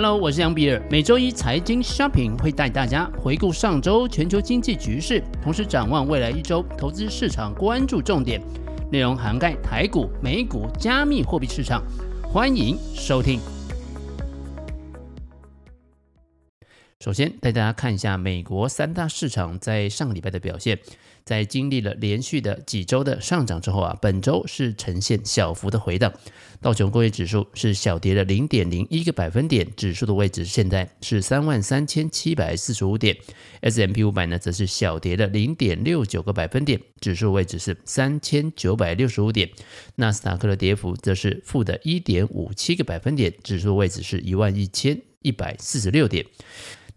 Hello，我是杨比尔。每周一财经 Shopping 会带大家回顾上周全球经济局势，同时展望未来一周投资市场关注重点，内容涵盖台股、美股、加密货币市场。欢迎收听。首先带大家看一下美国三大市场在上个礼拜的表现。在经历了连续的几周的上涨之后啊，本周是呈现小幅的回档。道琼工业指数是小跌了零点零一个百分点，指数的位置现在是三万三千七百四十五点。S M P 五百呢，则是小跌了零点六九个百分点，指数位置是三千九百六十五点。纳斯达克的跌幅则是负的一点五七个百分点，指数位置是一万一千一百四十六点。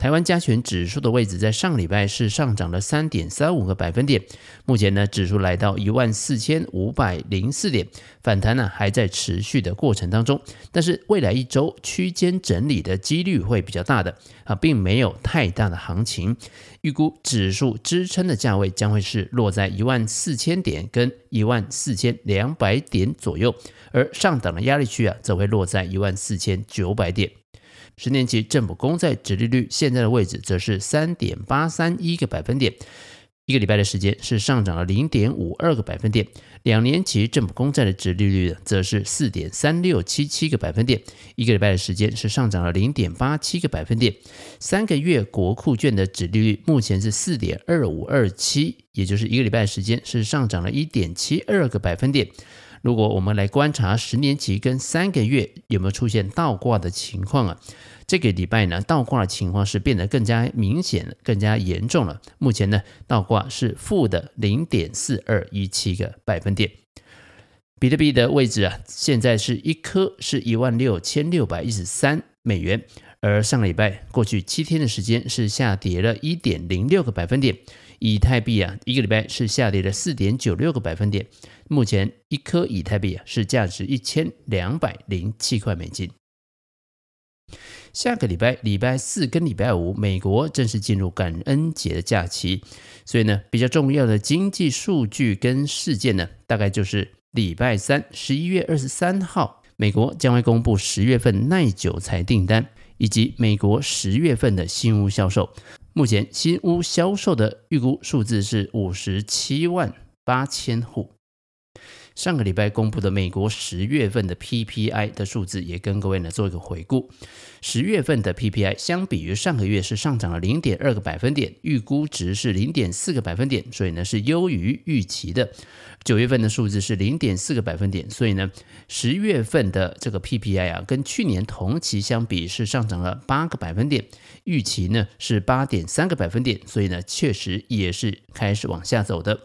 台湾加权指数的位置在上礼拜是上涨了三点三五个百分点，目前呢指数来到一万四千五百零四点，反弹呢还在持续的过程当中，但是未来一周区间整理的几率会比较大的啊，并没有太大的行情，预估指数支撑的价位将会是落在一万四千点跟一万四千两百点左右，而上档的压力区啊则会落在一万四千九百点。十年期政府公债殖利率现在的位置则是三点八三一个百分点，一个礼拜的时间是上涨了零点五二个百分点。两年期政府公债的殖利率则是四点三六七七个百分点，一个礼拜的时间是上涨了零点八七个百分点。三个月国库券的殖利率目前是四点二五二七，也就是一个礼拜的时间是上涨了一点七二个百分点。如果我们来观察十年期跟三个月有没有出现倒挂的情况啊？这个礼拜呢，倒挂的情况是变得更加明显、更加严重了。目前呢，倒挂是负的零点四二一七个百分点。比特币的位置啊，现在是一颗是一万六千六百一十三美元，而上个礼拜过去七天的时间是下跌了一点零六个百分点。以太币啊，一个礼拜是下跌了四点九六个百分点。目前一颗以太币啊，是价值一千两百零七块美金。下个礼拜，礼拜四跟礼拜五，美国正式进入感恩节的假期，所以呢，比较重要的经济数据跟事件呢，大概就是礼拜三，十一月二十三号，美国将会公布十月份耐久财订单，以及美国十月份的新屋销售。目前新屋销售的预估数字是五十七万八千户。上个礼拜公布的美国十月份的 PPI 的数字，也跟各位呢做一个回顾。十月份的 PPI 相比于上个月是上涨了零点二个百分点，预估值是零点四个百分点，所以呢是优于预期的。九月份的数字是零点四个百分点，所以呢十月份的这个 PPI 啊，跟去年同期相比是上涨了八个百分点，预期呢是八点三个百分点，所以呢确实也是开始往下走的。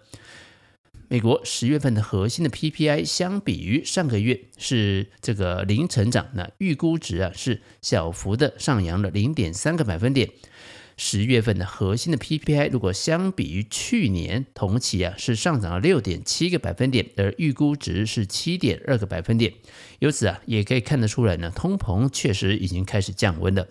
美国十月份的核心的 PPI 相比于上个月是这个零成长，那预估值啊是小幅的上扬了零点三个百分点。十月份的核心的 PPI 如果相比于去年同期啊是上涨了六点七个百分点，而预估值是七点二个百分点。由此啊也可以看得出来呢，通膨确实已经开始降温了。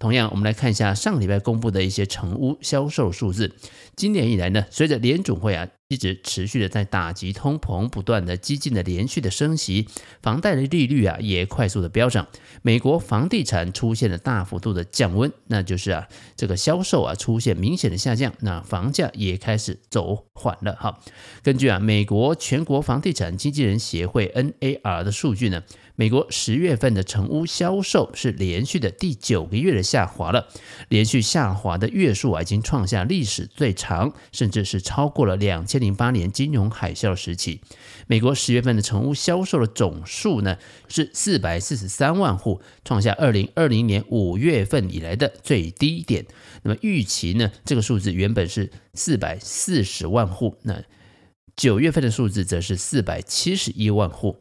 同样，我们来看一下上个礼拜公布的一些成屋销售数字。今年以来呢，随着联准会啊一直持续的在打击通膨，不断的激进的连续的升息，房贷的利率啊也快速的飙涨。美国房地产出现了大幅度的降温，那就是啊这个销售啊出现明显的下降，那房价也开始走缓了。哈，根据啊美国全国房地产经纪人协会 NAR 的数据呢。美国十月份的成屋销售是连续的第九个月的下滑了，连续下滑的月数啊，已经创下历史最长，甚至是超过了两千零八年金融海啸时期。美国十月份的成屋销售的总数呢是四百四十三万户，创下二零二零年五月份以来的最低点。那么预期呢，这个数字原本是四百四十万户，那九月份的数字则是四百七十一万户。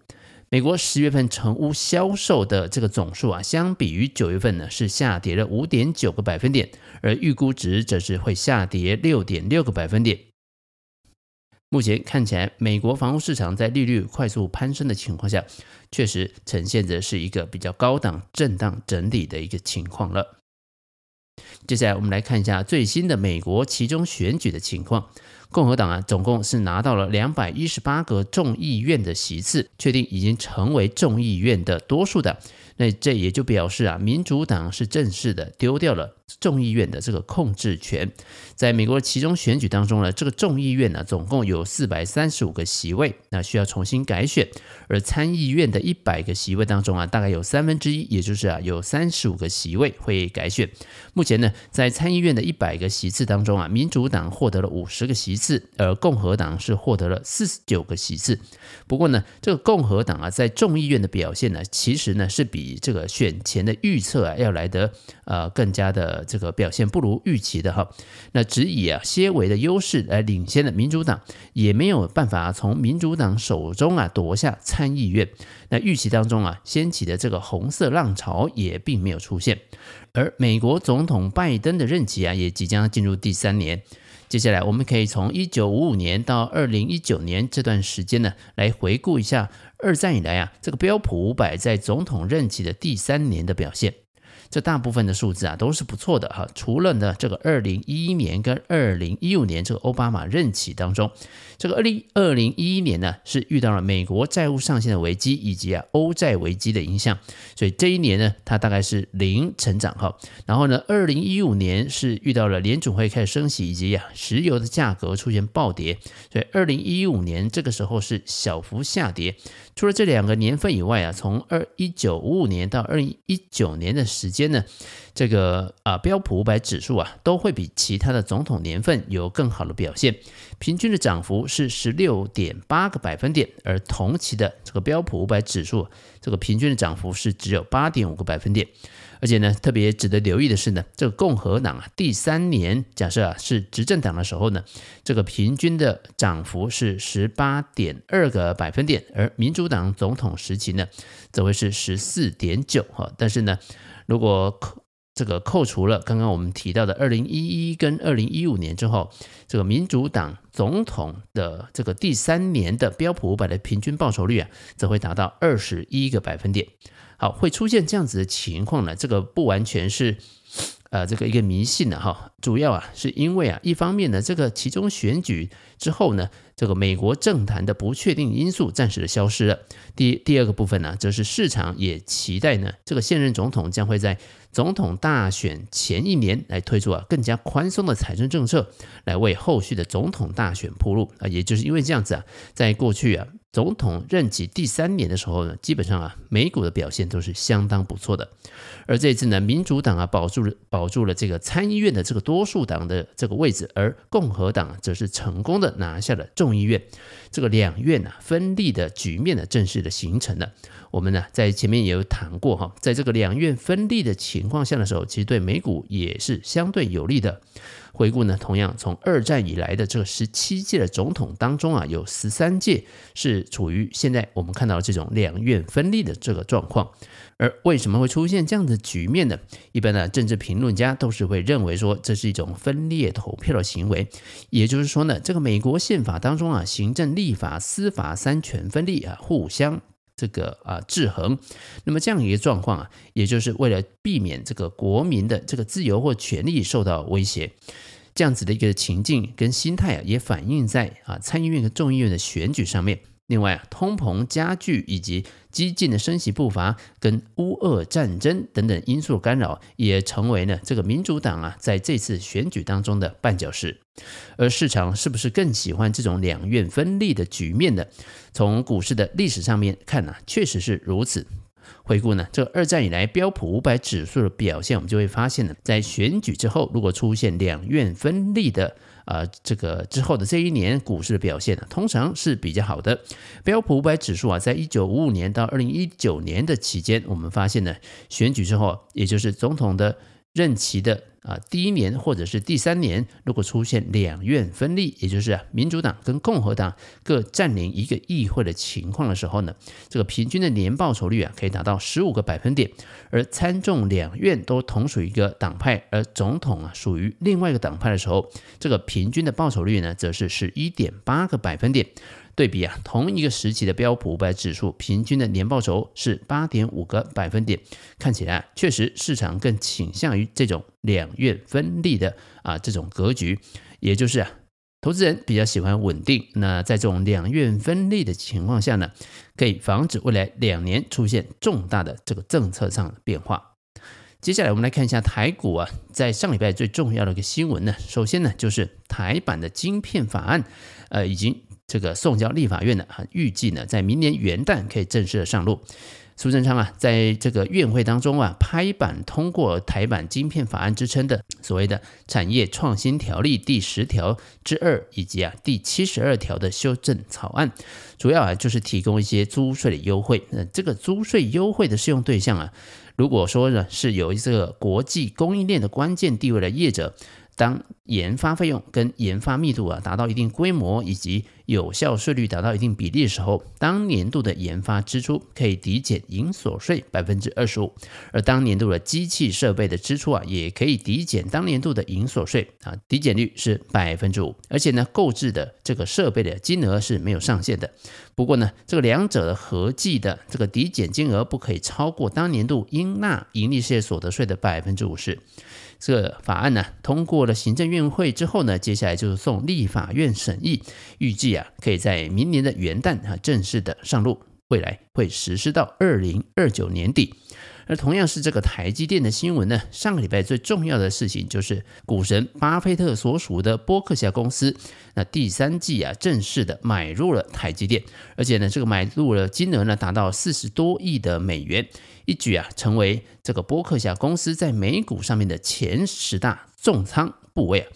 美国十月份成屋销售的这个总数啊，相比于九月份呢，是下跌了五点九个百分点，而预估值则是会下跌六点六个百分点。目前看起来，美国房屋市场在利率快速攀升的情况下，确实呈现着是一个比较高档震荡整理的一个情况了。接下来，我们来看一下最新的美国其中选举的情况。共和党啊，总共是拿到了两百一十八个众议院的席次，确定已经成为众议院的多数的。那这也就表示啊，民主党是正式的丢掉了众议院的这个控制权。在美国的其中选举当中呢，这个众议院呢总共有四百三十五个席位，那需要重新改选。而参议院的一百个席位当中啊，大概有三分之一，也就是啊有三十五个席位会改选。目前呢，在参议院的一百个席次当中啊，民主党获得了五十个席次，次而共和党是获得了四十九个席次。不过呢，这个共和党啊在众议院的表现呢，其实呢是比比这个选前的预测啊要来得呃更加的这个表现不如预期的哈，那只以啊些微的优势来领先的民主党也没有办法从民主党手中啊夺下参议院，那预期当中啊掀起的这个红色浪潮也并没有出现，而美国总统拜登的任期啊也即将进入第三年。接下来，我们可以从一九五五年到二零一九年这段时间呢，来回顾一下二战以来啊，这个标普五百在总统任期的第三年的表现。这大部分的数字啊都是不错的哈，除了呢这个二零一一年跟二零一五年这个奥巴马任期当中，这个二零二零一一年呢是遇到了美国债务上限的危机以及啊欧债危机的影响，所以这一年呢它大概是零成长哈。然后呢二零一五年是遇到了联准会开始升息以及啊石油的价格出现暴跌，所以二零一五年这个时候是小幅下跌。除了这两个年份以外啊，从二一九五五年到二零一九年的时间呢，这个啊标普五百指数啊都会比其他的总统年份有更好的表现，平均的涨幅是十六点八个百分点，而同期的这个标普五百指数这个平均的涨幅是只有八点五个百分点。而且呢，特别值得留意的是呢，这个共和党啊，第三年假设啊是执政党的时候呢，这个平均的涨幅是十八点二个百分点，而民主党总统时期呢，则会是十四点九哈。但是呢，如果这个扣除了刚刚我们提到的二零一一跟二零一五年之后，这个民主党总统的这个第三年的标普五百的平均报酬率啊，则会达到二十一个百分点。好，会出现这样子的情况呢？这个不完全是，呃，这个一个迷信的哈。主要啊，是因为啊，一方面呢，这个其中选举之后呢，这个美国政坛的不确定因素暂时的消失了。第第二个部分呢，则是市场也期待呢，这个现任总统将会在总统大选前一年来推出啊更加宽松的财政政策，来为后续的总统大选铺路啊。也就是因为这样子啊，在过去啊。总统任期第三年的时候呢，基本上啊，美股的表现都是相当不错的。而这次呢，民主党啊保住了保住了这个参议院的这个多数党的这个位置，而共和党则是成功的拿下了众议院。这个两院啊分立的局面呢，正式的形成了。我们呢在前面也有谈过哈，在这个两院分立的情况下的时候，其实对美股也是相对有利的。回顾呢，同样从二战以来的这个十七届的总统当中啊，有十三届是处于现在我们看到的这种两院分立的这个状况。而为什么会出现这样的局面呢？一般的政治评论家都是会认为说，这是一种分裂投票的行为。也就是说呢，这个美国宪法当中啊，行政、立法、司法三权分立啊，互相。这个啊制衡，那么这样一个状况啊，也就是为了避免这个国民的这个自由或权利受到威胁，这样子的一个情境跟心态啊，也反映在啊参议院和众议院的选举上面。另外啊，通膨加剧以及激进的升息步伐跟乌俄战争等等因素干扰，也成为呢这个民主党啊在这次选举当中的绊脚石。而市场是不是更喜欢这种两院分立的局面呢？从股市的历史上面看呢，确实是如此。回顾呢，这二战以来标普五百指数的表现，我们就会发现呢，在选举之后，如果出现两院分立的。啊、这个之后的这一年股市的表现呢，通常是比较好的。标普五百指数啊，在一九五五年到二零一九年的期间，我们发现呢，选举之后，也就是总统的任期的。啊，第一年或者是第三年，如果出现两院分立，也就是啊，民主党跟共和党各占领一个议会的情况的时候呢，这个平均的年报酬率啊，可以达到十五个百分点。而参众两院都同属一个党派，而总统啊属于另外一个党派的时候，这个平均的报酬率呢，则是十一点八个百分点。对比啊，同一个时期的标普五百指数平均的年报酬是八点五个百分点，看起来确实市场更倾向于这种两院分立的啊这种格局，也就是啊投资人比较喜欢稳定，那在这种两院分立的情况下呢，可以防止未来两年出现重大的这个政策上的变化。接下来我们来看一下台股啊，在上礼拜最重要的一个新闻呢，首先呢就是台版的晶片法案，呃，已经这个送交立法院了啊，预计呢在明年元旦可以正式的上路。苏贞昌啊，在这个院会当中啊，拍板通过台版晶片法案之称的所谓的产业创新条例第十条之二以及啊第七十二条的修正草案，主要啊就是提供一些租税的优惠。那这个租税优惠的适用对象啊，如果说呢是有这个国际供应链的关键地位的业者。当研发费用跟研发密度啊达到一定规模，以及有效税率达到一定比例的时候，当年度的研发支出可以抵减营所税百分之二十五，而当年度的机器设备的支出啊，也可以抵减当年度的营所税啊，抵减率是百分之五，而且呢，购置的这个设备的金额是没有上限的。不过呢，这个两者的合计的这个抵减金额不可以超过当年度应纳盈利事业所得税的百分之五十。这法案呢，通过了行政院会之后呢，接下来就是送立法院审议，预计啊可以在明年的元旦啊正式的上路，未来会实施到二零二九年底。而同样是这个台积电的新闻呢，上个礼拜最重要的事情就是股神巴菲特所属的波克夏公司，那第三季啊正式的买入了台积电，而且呢这个买入了金额呢达到四十多亿的美元，一举啊成为这个波克夏公司在美股上面的前十大重仓部位啊。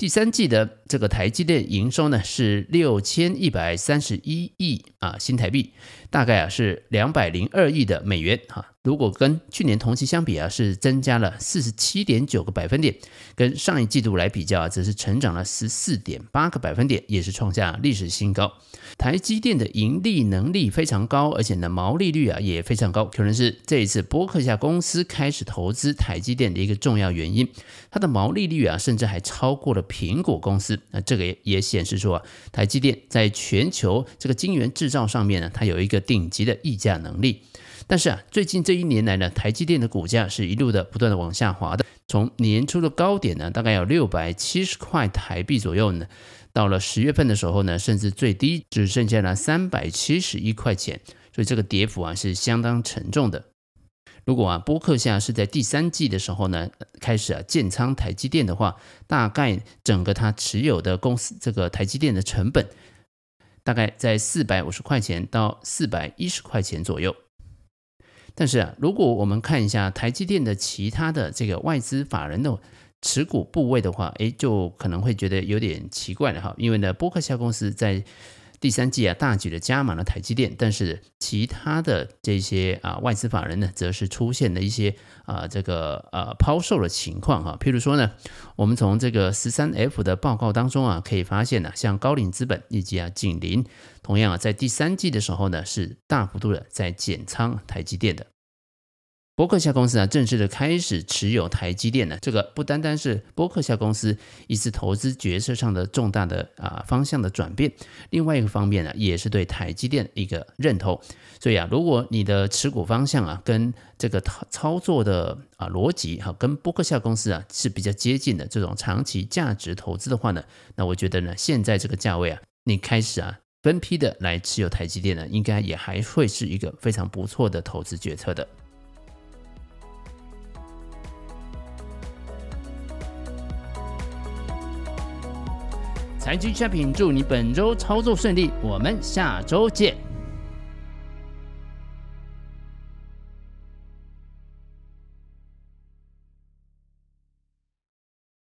第三季的这个台积电营收呢是六千一百三十一亿啊新台币，大概啊是两百零二亿的美元哈。如果跟去年同期相比啊，是增加了四十七点九个百分点，跟上一季度来比较啊，则是成长了十四点八个百分点，也是创下历史新高。台积电的盈利能力非常高，而且呢毛利率啊也非常高，可能是这一次波克夏公司开始投资台积电的一个重要原因。它的毛利率啊，甚至还超过了苹果公司。那这个也也显示出啊，台积电在全球这个晶圆制造上面呢，它有一个顶级的溢价能力。但是啊，最近这一年来呢，台积电的股价是一路的不断的往下滑的。从年初的高点呢，大概有六百七十块台币左右呢，到了十月份的时候呢，甚至最低只剩下了三百七十一块钱。所以这个跌幅啊是相当沉重的。如果啊波克夏是在第三季的时候呢，开始啊建仓台积电的话，大概整个他持有的公司这个台积电的成本，大概在四百五十块钱到四百一十块钱左右。但是啊，如果我们看一下台积电的其他的这个外资法人的持股部位的话，诶，就可能会觉得有点奇怪了哈。因为呢，波克夏公司在第三季啊大举的加码了台积电，但是其他的这些啊外资法人呢，则是出现了一些啊这个呃抛售的情况哈。譬如说呢，我们从这个十三 F 的报告当中啊，可以发现呢，像高瓴资本以及啊景林，同样啊在第三季的时候呢，是大幅度的在减仓台积电的。波克夏公司啊，正式的开始持有台积电呢，这个不单单是波克夏公司一次投资决策上的重大的啊方向的转变，另外一个方面呢，也是对台积电一个认同。所以啊，如果你的持股方向啊，跟这个操操作的啊逻辑哈，跟波克夏公司啊是比较接近的这种长期价值投资的话呢，那我觉得呢，现在这个价位啊，你开始啊分批的来持有台积电呢，应该也还会是一个非常不错的投资决策的。财经 shopping，祝你本周操作顺利，我们下周见。